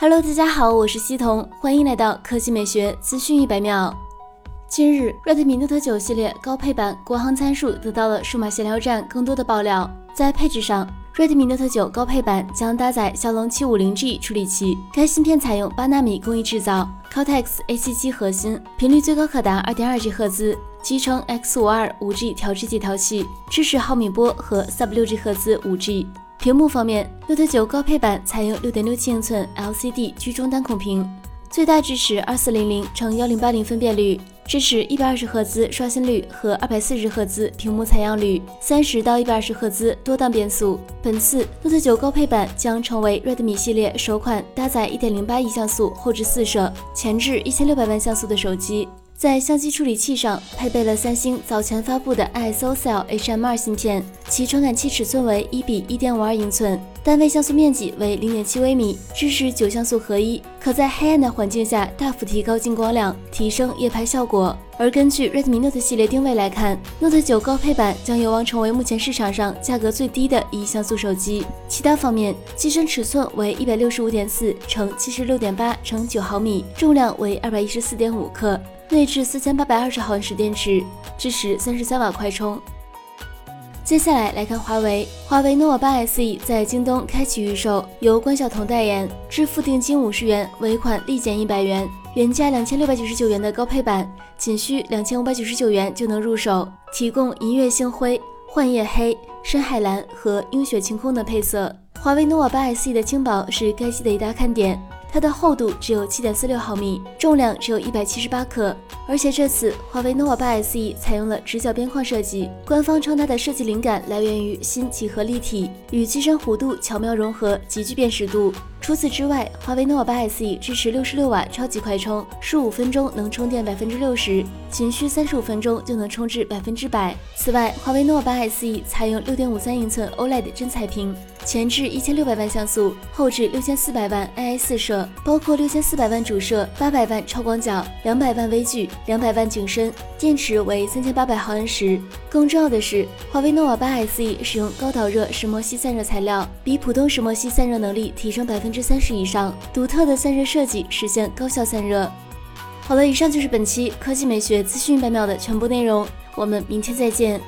Hello，大家好，我是西彤，欢迎来到科技美学资讯一百秒。近日，Redmi Note 9系列高配版国行参数得到了数码闲聊站更多的爆料。在配置上，Redmi Note 9高配版将搭载骁龙 750G 处理器，该芯片采用八纳米工艺制造，Cortex A77 核心，频率最高可达 2.2G 赫兹，集成 X52 5G 调制解调器，支持毫米波和 Sub6G 赫兹 5G。屏幕方面，Note 9高配版采用6.67英寸 LCD 居中单孔屏，最大支持2400乘1080分辨率，支持120赫兹刷新率和240赫兹屏幕采样率，30到120赫兹多档变速。本次 Note 9高配版将成为 Redmi 系列首款搭载1.08亿像素后置四摄、前置1600万像素的手机。在相机处理器上配备了三星早前发布的 ISOCELL HM2 芯片，其传感器尺寸为一比一点五二英寸，单位像素面积为零点七微米，支持九像素合一，可在黑暗的环境下大幅提高进光量，提升夜拍效果。而根据 Redmi Note 系列定位来看，Note 9高配版将有望成为目前市场上价格最低的一亿像素手机。其他方面，机身尺寸为一百六十五点四乘七十六点八乘九毫米，重量为二百一十四点五克。内置四千八百二十毫安时电池，支持三十三瓦快充。接下来来看华为，华为 nova 八 SE 在京东开启预售，由关晓彤代言，支付定金五十元，尾款立减一百元，原价两千六百九十九元的高配版，仅需两千五百九十九元就能入手，提供银月星辉、幻夜黑、深海蓝和鹰雪晴空的配色。华为 nova 八 SE 的轻薄是该机的一大看点。它的厚度只有七点四六毫米，重量只有一百七十八克，而且这次华为 nova 八 SE 采用了直角边框设计，官方称它的设计灵感来源于新几何立体，与机身弧度巧妙融合，极具辨识度。除此之外，华为 nova 8 SE 支持六十六瓦超级快充，十五分钟能充电百分之六十，仅需三十五分钟就能充至百分之百。此外，华为 nova 8 SE 采用六点五三英寸 OLED 真彩屏，前置一千六百万像素，后置六千四百万 AI 四摄，包括六千四百万主摄、八百万超广角、两百万微距、两百万景深，电池为三千八百毫安时。更重要的是，华为 nova 8 SE 使用高导热石墨烯散热材料，比普通石墨烯散热能力提升百分。分之三十以上，独特的散热设计实现高效散热。好了，以上就是本期科技美学资讯百秒的全部内容，我们明天再见。